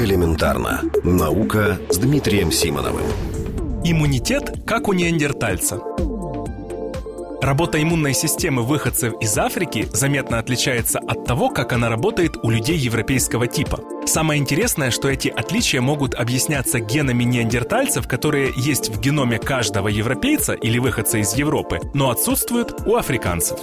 Элементарно. Наука с Дмитрием Симоновым. Иммунитет как у неандертальца. Работа иммунной системы выходцев из Африки заметно отличается от того, как она работает у людей европейского типа. Самое интересное, что эти отличия могут объясняться генами неандертальцев, которые есть в геноме каждого европейца или выходца из Европы, но отсутствуют у африканцев.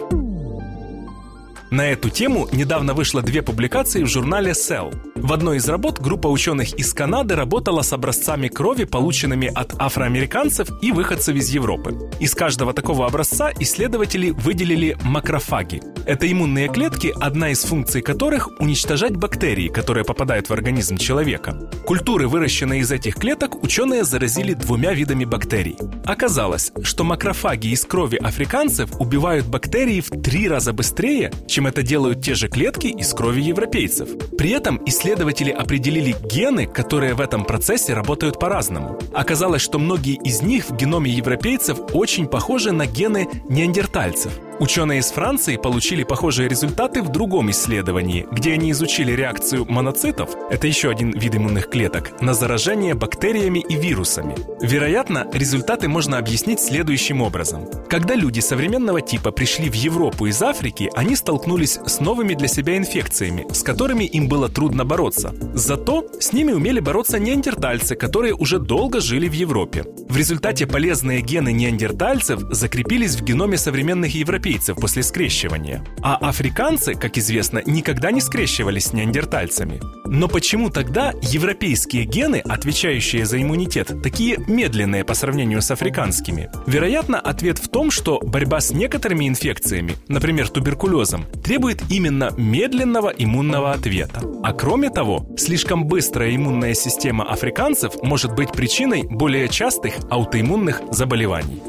На эту тему недавно вышло две публикации в журнале Cell. В одной из работ группа ученых из Канады работала с образцами крови, полученными от афроамериканцев и выходцев из Европы. Из каждого такого образца исследователи выделили макрофаги. Это иммунные клетки, одна из функций которых – уничтожать бактерии, которые попадают в организм человека. Культуры, выращенные из этих клеток, ученые заразили двумя видами бактерий. Оказалось, что макрофаги из крови африканцев убивают бактерии в три раза быстрее, чем это делают те же клетки из крови европейцев. При этом исследователи определили гены, которые в этом процессе работают по-разному. Оказалось, что многие из них в геноме европейцев очень похожи на гены неандертальцев – Ученые из Франции получили похожие результаты в другом исследовании, где они изучили реакцию моноцитов, это еще один вид иммунных клеток, на заражение бактериями и вирусами. Вероятно, результаты можно объяснить следующим образом. Когда люди современного типа пришли в Европу из Африки, они столкнулись с новыми для себя инфекциями, с которыми им было трудно бороться. Зато с ними умели бороться неандертальцы, которые уже долго жили в Европе. В результате полезные гены неандертальцев закрепились в геноме современных европейцев, европейцев после скрещивания. А африканцы, как известно, никогда не скрещивались с неандертальцами. Но почему тогда европейские гены, отвечающие за иммунитет, такие медленные по сравнению с африканскими? Вероятно, ответ в том, что борьба с некоторыми инфекциями, например, туберкулезом, требует именно медленного иммунного ответа. А кроме того, слишком быстрая иммунная система африканцев может быть причиной более частых аутоиммунных заболеваний.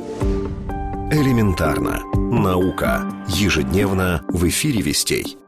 Элементарно. Наука. Ежедневно в эфире «Вестей».